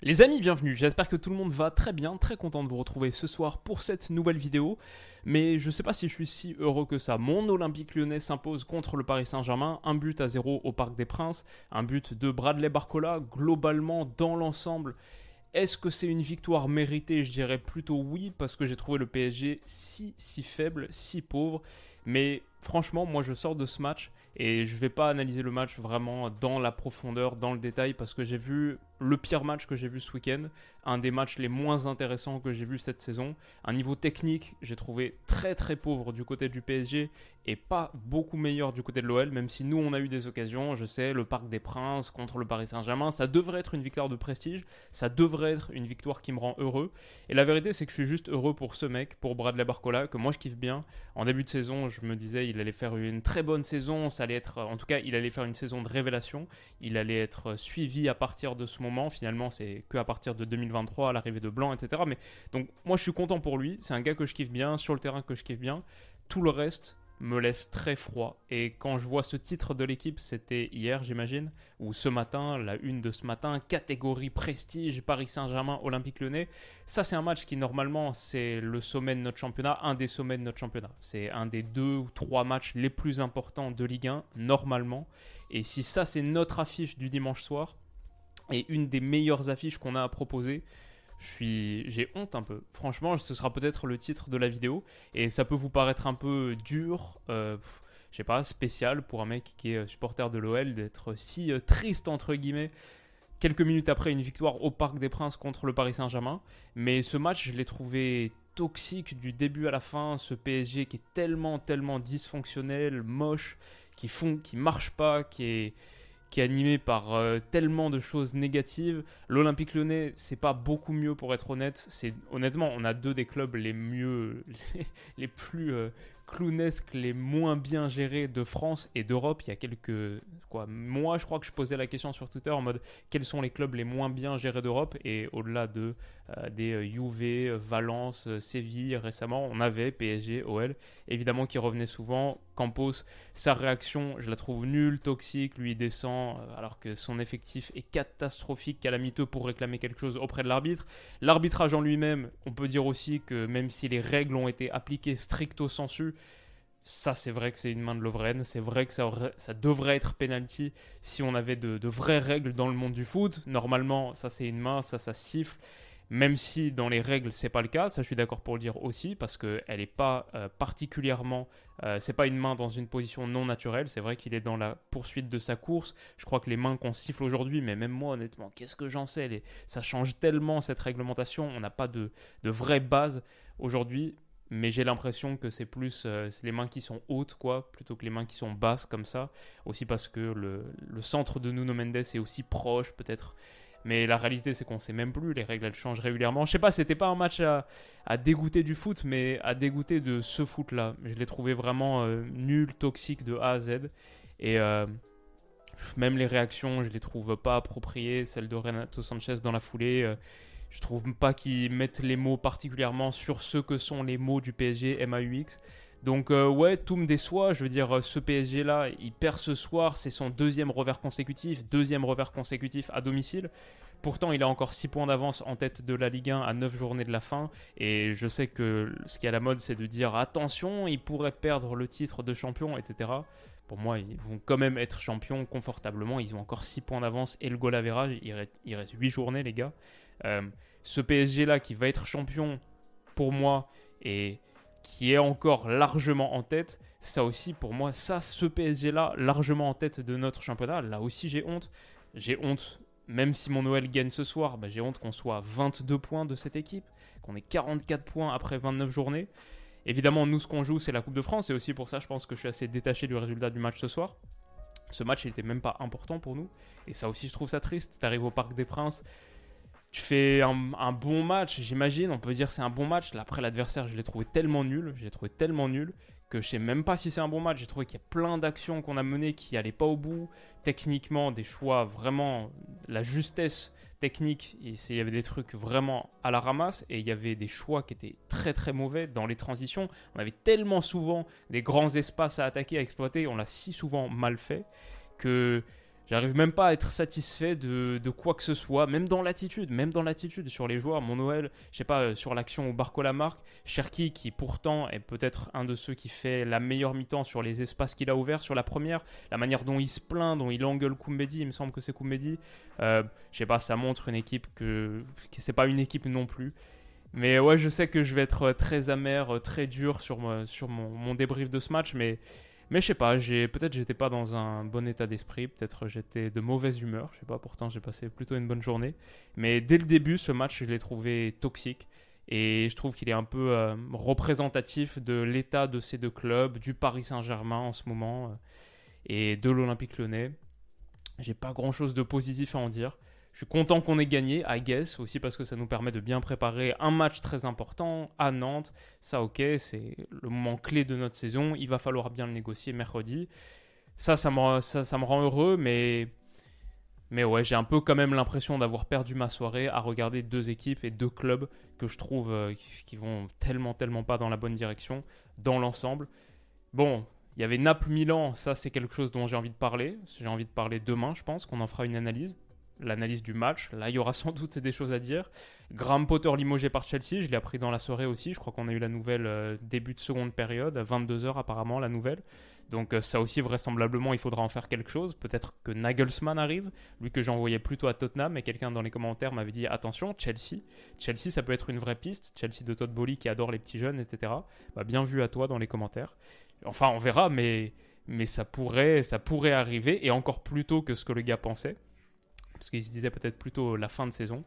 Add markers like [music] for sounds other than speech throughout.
Les amis, bienvenue. J'espère que tout le monde va très bien, très content de vous retrouver ce soir pour cette nouvelle vidéo. Mais je sais pas si je suis si heureux que ça. Mon Olympique lyonnais s'impose contre le Paris Saint-Germain, un but à zéro au Parc des Princes, un but de Bradley Barcola. Globalement, dans l'ensemble, est-ce que c'est une victoire méritée? Je dirais plutôt oui, parce que j'ai trouvé le PSG si, si faible, si pauvre. Mais franchement, moi je sors de ce match et je vais pas analyser le match vraiment dans la profondeur, dans le détail, parce que j'ai vu le pire match que j'ai vu ce week-end, un des matchs les moins intéressants que j'ai vu cette saison. Un niveau technique, j'ai trouvé très très pauvre du côté du PSG et pas beaucoup meilleur du côté de l'OL, même si nous on a eu des occasions. Je sais, le Parc des Princes contre le Paris Saint-Germain, ça devrait être une victoire de prestige, ça devrait être une victoire qui me rend heureux. Et la vérité, c'est que je suis juste heureux pour ce mec, pour Bradley Barcola, que moi je kiffe bien. En début de saison, je me disais il allait faire une très bonne saison, en tout cas, il allait faire une saison de révélation, il allait être suivi à partir de ce moment Finalement, c'est que à partir de 2023, à l'arrivée de Blanc, etc. Mais donc, moi, je suis content pour lui. C'est un gars que je kiffe bien, sur le terrain que je kiffe bien. Tout le reste me laisse très froid. Et quand je vois ce titre de l'équipe, c'était hier, j'imagine, ou ce matin, la une de ce matin, catégorie prestige, Paris Saint-Germain, Olympique Lyonnais. Ça, c'est un match qui, normalement, c'est le sommet de notre championnat, un des sommets de notre championnat. C'est un des deux ou trois matchs les plus importants de Ligue 1, normalement. Et si ça, c'est notre affiche du dimanche soir, et une des meilleures affiches qu'on a à proposer. Je suis, j'ai honte un peu. Franchement, ce sera peut-être le titre de la vidéo et ça peut vous paraître un peu dur, euh, je sais pas, spécial pour un mec qui est supporter de l'OL d'être si euh, triste entre guillemets quelques minutes après une victoire au Parc des Princes contre le Paris Saint-Germain. Mais ce match, je l'ai trouvé toxique du début à la fin. Ce PSG qui est tellement, tellement dysfonctionnel, moche, qui font, qui marche pas, qui est qui est animé par euh, tellement de choses négatives. L'Olympique Lyonnais, c'est pas beaucoup mieux pour être honnête. C'est honnêtement, on a deux des clubs les mieux, [laughs] les, plus euh, clownesques, les moins bien gérés de France et d'Europe. Il y a quelques quoi, moi, je crois que je posais la question sur Twitter en mode quels sont les clubs les moins bien gérés d'Europe? Et au-delà de euh, des euh, Juve, Valence, euh, Séville récemment, on avait PSG, OL, évidemment qui revenait souvent. Campos, sa réaction, je la trouve nulle, toxique, lui descend alors que son effectif est catastrophique, calamiteux pour réclamer quelque chose auprès de l'arbitre. L'arbitrage en lui-même, on peut dire aussi que même si les règles ont été appliquées stricto sensu, ça, c'est vrai que c'est une main de Lovren. C'est vrai que ça, devrait être penalty si on avait de, vraies règles dans le monde du foot. Normalement, ça, c'est une main, ça, ça siffle. Même si dans les règles, c'est pas le cas. Ça, je suis d'accord pour le dire aussi parce qu'elle n'est pas euh, particulièrement. Euh, c'est pas une main dans une position non naturelle. C'est vrai qu'il est dans la poursuite de sa course. Je crois que les mains qu'on siffle aujourd'hui, mais même moi, honnêtement, qu'est-ce que j'en sais. Ça change tellement cette réglementation. On n'a pas de, de vraie base aujourd'hui mais j'ai l'impression que c'est plus euh, les mains qui sont hautes quoi plutôt que les mains qui sont basses comme ça. Aussi parce que le, centre de Nuno Mendes est aussi proche peut-être. Mais la réalité c'est qu'on sait même plus les règles elles changent régulièrement. Je sais pas c'était pas un match à, dégoûter du foot mais à dégoûter de ce foot là je l'ai trouvé vraiment euh, nul toxique de A à Z. Et euh, même les réactions je les trouve pas appropriées. Celle de Renato Sanchez dans la foulée je trouve pas qu'ils mettent les mots particulièrement sur ce que sont les mots du PSG MAUX. Donc euh, ouais, tout me déçoit. Je veux dire, euh, ce PSG là, il perd ce soir, c'est son deuxième revers consécutif, deuxième revers consécutif à domicile. Pourtant, il a encore 6 points d'avance en tête de la Ligue 1 à 9 journées de la fin. Et je sais que ce qui est à la mode, c'est de dire attention, il pourrait perdre le titre de champion, etc. Pour moi, ils vont quand même être champions confortablement. Ils ont encore 6 points d'avance et le goal average. Il reste, il reste 8 journées, les gars. Euh, ce PSG-là qui va être champion pour moi et qui est encore largement en tête, ça aussi pour moi, ça, ce PSG-là, largement en tête de notre championnat, là aussi j'ai honte. J'ai honte, même si mon Noël gagne ce soir, bah, j'ai honte qu'on soit 22 points de cette équipe, qu'on ait 44 points après 29 journées. Évidemment, nous, ce qu'on joue, c'est la Coupe de France, et aussi pour ça, je pense que je suis assez détaché du résultat du match ce soir. Ce match n'était même pas important pour nous. Et ça aussi, je trouve ça triste. Tu arrives au Parc des Princes, tu fais un, bon match, j'imagine. On peut dire c'est un bon match. après, l'adversaire, je l'ai trouvé tellement nul. Je l'ai trouvé tellement nul que je sais même pas si c'est un bon match. J'ai trouvé qu'il y a plein d'actions qu'on a menées qui n'allaient pas au bout. Techniquement, des choix vraiment, la justesse technique. Il y avait des trucs vraiment à la ramasse et il y avait des choix qui étaient très très mauvais dans les transitions. On avait tellement souvent des grands espaces à attaquer, à exploiter. On l'a si souvent mal fait que J'arrive même pas à être satisfait de, quoi que ce soit, même dans l'attitude, même dans l'attitude sur les joueurs. Mon Noël, je sais pas, euh, sur l'action au Barco Lamarck, Cherki qui pourtant est peut-être un de ceux qui fait la meilleure mi-temps sur les espaces qu'il a ouverts sur la première, la manière dont il se plaint, dont il engueule Koumbedi, il me semble que c'est Koumbedi. Euh, je sais pas, ça montre une équipe que, c'est pas une équipe non plus. Mais ouais, je sais que je vais être très amer, très dur sur, sur mon, mon débrief de ce match, mais mais je sais pas, j'ai peut-être j'étais pas dans un bon état d'esprit, peut-être j'étais de mauvaise humeur, je sais pas, pourtant j'ai passé plutôt une bonne journée. Mais dès le début, ce match, je l'ai trouvé toxique. Et je trouve qu'il est un peu euh, représentatif de l'état de ces deux clubs, du Paris Saint-Germain en ce moment, euh, et de l'Olympique lyonnais. J'ai pas grand chose de positif à en dire. Je suis content qu'on ait gagné, I guess, aussi parce que ça nous permet de bien préparer un match très important à Nantes. Ça, ok, c'est le moment clé de notre saison. Il va falloir bien le négocier mercredi. Ça, ça me, rend heureux, mais, mais ouais, j'ai un peu quand même l'impression d'avoir perdu ma soirée à regarder deux équipes et deux clubs que je trouve euh, qui vont tellement, tellement pas dans la bonne direction dans l'ensemble. Bon, il y avait Naples-Milan, ça c'est quelque chose dont j'ai envie de parler. J'ai envie de parler demain, je pense, qu'on en fera une analyse l'analyse du match. Là, il y aura sans doute des choses à dire. Graham Potter limogé par Chelsea, je l'ai appris dans la soirée aussi. Je crois qu'on a eu la nouvelle euh, début de seconde période, à 22h apparemment, la nouvelle. Donc euh, ça aussi, vraisemblablement, il faudra en faire quelque chose. Peut-être que Nagelsmann arrive, lui que j'envoyais plutôt à Tottenham, et quelqu'un dans les commentaires m'avait dit attention, Chelsea, Chelsea, ça peut être une vraie piste. Chelsea de Todd Bowley qui adore les petits jeunes, etc. Bah, bien vu à toi dans les commentaires. Enfin, on verra, mais mais ça pourrait, ça pourrait arriver, et encore plus tôt que ce que le gars pensait parce qu'il se disait peut-être plutôt la fin de saison.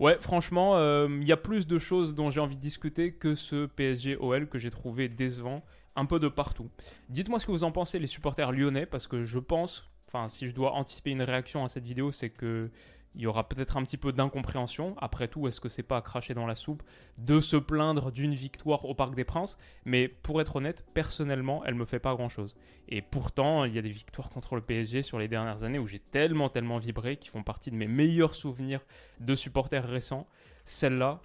Ouais, franchement, euh, il y a plus de choses dont j'ai envie de discuter que ce PSG-OL que j'ai trouvé décevant un peu de partout. Dites-moi ce que vous en pensez, les supporters lyonnais, parce que je pense, enfin, si je dois anticiper une réaction à cette vidéo, c'est que il y aura peut-être un petit peu d'incompréhension. Après tout, est-ce que c'est pas à cracher dans la soupe de se plaindre d'une victoire au Parc des Princes? Mais pour être honnête, personnellement, elle me fait pas grand-chose. Et pourtant, il y a des victoires contre le PSG sur les dernières années où j'ai tellement, tellement vibré, qui font partie de mes meilleurs souvenirs de supporters récents. Celle-là,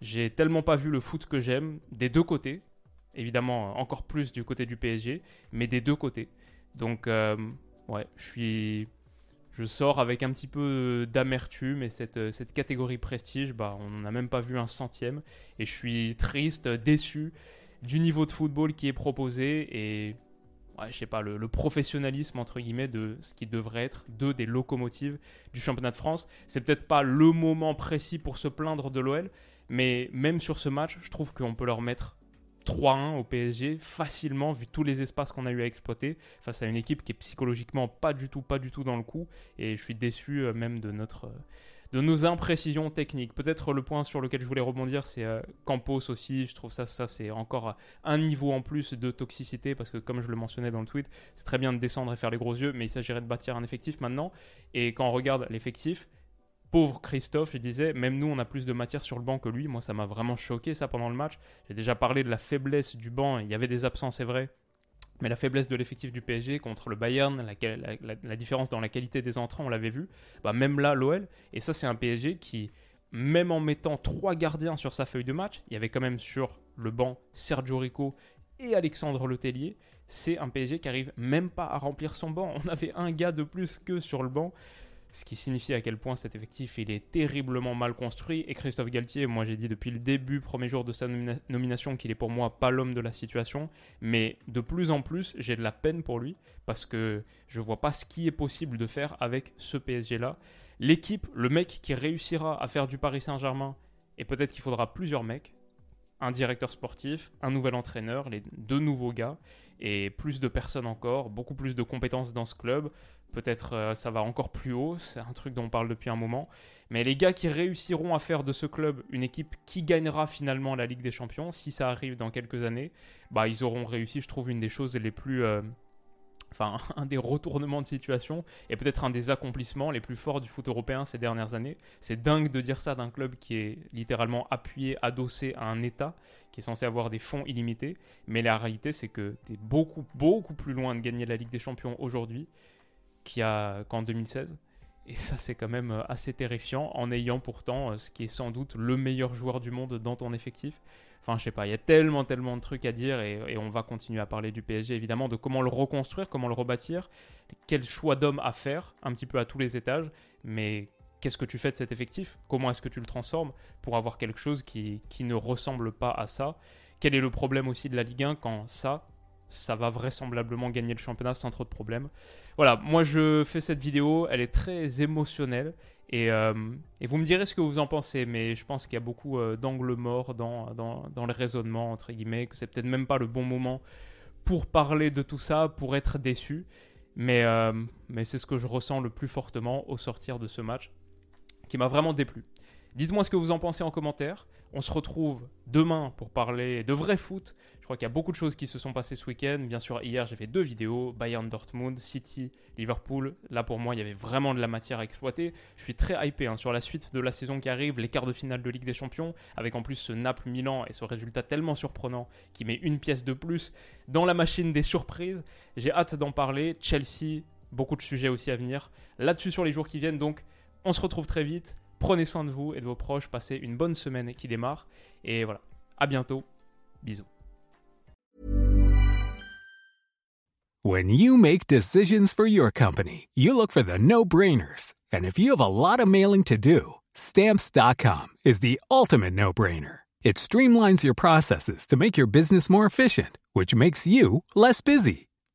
j'ai tellement pas vu le foot que j'aime des deux côtés. Évidemment, encore plus du côté du PSG, mais des deux côtés. Donc, euh, ouais, je suis je sors avec un petit peu d'amertume et cette, euh, cette catégorie prestige, bah, on n'a même pas vu un centième. Et je suis triste, déçu du niveau de football qui est proposé et je sais pas, le, professionnalisme entre guillemets de ce qui devrait être deux des locomotives du championnat de France. C'est peut-être pas le moment précis pour se plaindre de l'OL, mais même sur ce match, je trouve qu'on peut leur mettre 3-1 au PSG facilement vu tous les espaces qu'on a eu à exploiter face à une équipe qui est psychologiquement pas du tout pas du tout dans le coup et je suis déçu euh, même de notre euh, de nos imprécisions techniques. Peut-être le point sur lequel je voulais rebondir, c'est euh, Campos aussi. Je trouve ça, ça c'est encore un niveau en plus de toxicité parce que, comme je le mentionnais dans le tweet, c'est très bien de descendre et faire les gros yeux, mais il s'agirait de bâtir un effectif maintenant. Et quand on regarde l'effectif, pauvre Christophe, je disais, même nous, on a plus de matière sur le banc que lui. Moi, ça m'a vraiment choqué, ça, pendant le match. J'ai déjà parlé de la faiblesse du banc. Il y avait des absences, c'est vrai. Mais la faiblesse de l'effectif du PSG contre le Bayern, la, différence dans la qualité des entrants, on l'avait vu. Bah, même là, l'OL. Et ça, c'est un PSG qui, même en mettant trois gardiens sur sa feuille de match, il y avait quand même sur le banc Sergio Rico et Alexandre Letellier. C'est un PSG qui arrive même pas à remplir son banc. On avait un gars de plus que sur le banc ce qui signifie à quel point cet effectif il est terriblement mal construit. Et Christophe Galtier, moi j'ai dit depuis le début, premier jour de sa nomination, qu'il est pour moi pas l'homme de la situation, mais de plus en plus j'ai de la peine pour lui parce que je vois pas ce qui est possible de faire avec ce PSG là. L'équipe, le mec qui réussira à faire du Paris Saint-Germain, et peut-être qu'il faudra plusieurs mecs, un directeur sportif, un nouvel entraîneur, les deux nouveaux gars, et plus de personnes encore, beaucoup plus de compétences dans ce club. Peut-être euh, ça va encore plus haut, c'est un truc dont on parle depuis un moment. Mais les gars qui réussiront à faire de ce club une équipe qui gagnera finalement la Ligue des Champions, si ça arrive dans quelques années, bah ils auront réussi, je trouve, une des choses les plus, euh, enfin [laughs] un des retournements de situation et peut-être un des accomplissements les plus forts du foot européen ces dernières années. C'est dingue de dire ça d'un club qui est littéralement appuyé, adossé à un État qui est censé avoir des fonds illimités, mais la réalité c'est que tu es beaucoup beaucoup plus loin de gagner la Ligue des Champions aujourd'hui qu'en 2016. Et ça, c'est quand même euh, assez terrifiant en ayant pourtant euh, ce qui est sans doute le meilleur joueur du monde dans ton effectif. Enfin, je sais pas, il y a tellement, tellement de trucs à dire et, on va continuer à parler du PSG évidemment, de comment le reconstruire, comment le rebâtir, quel choix d'homme à faire, un petit peu à tous les étages, mais qu'est-ce que tu fais de cet effectif? Comment est-ce que tu le transformes pour avoir quelque chose qui, qui ne ressemble pas à ça? Quel est le problème aussi de la Ligue 1 quand ça, ça va vraisemblablement gagner le championnat sans trop de problèmes. Voilà, moi je fais cette vidéo, elle est très émotionnelle et, euh, et vous me direz ce que vous en pensez, mais je pense qu'il y a beaucoup euh, d'angles morts dans, dans, dans, le raisonnement, entre guillemets, que c'est peut-être même pas le bon moment pour parler de tout ça, pour être déçu, mais, euh, mais c'est ce que je ressens le plus fortement au sortir de ce match, qui m'a vraiment déplu. Dites-moi ce que vous en pensez en commentaire. On se retrouve demain pour parler de vrai foot. Je crois qu'il y a beaucoup de choses qui se sont passées ce week-end. Bien sûr, hier, j'ai fait deux vidéos Bayern Dortmund, City, Liverpool. Là, pour moi, il y avait vraiment de la matière à exploiter. Je suis très hypé hein, sur la suite de la saison qui arrive, les quarts de finale de Ligue des Champions, avec en plus ce Naples-Milan et ce résultat tellement surprenant qui met une pièce de plus dans la machine des surprises. J'ai hâte d'en parler. Chelsea, beaucoup de sujets aussi à venir là-dessus sur les jours qui viennent. Donc, on se retrouve très vite. Prenez soin de vous et de vos proches. Passez une bonne semaine qui démarre. Et voilà. À bientôt. Bisous. When you make decisions for your company, you look for the no-brainers. And if you have a lot of mailing to do, stamps.com is the ultimate no-brainer. It streamlines your processes to make your business more efficient, which makes you less busy.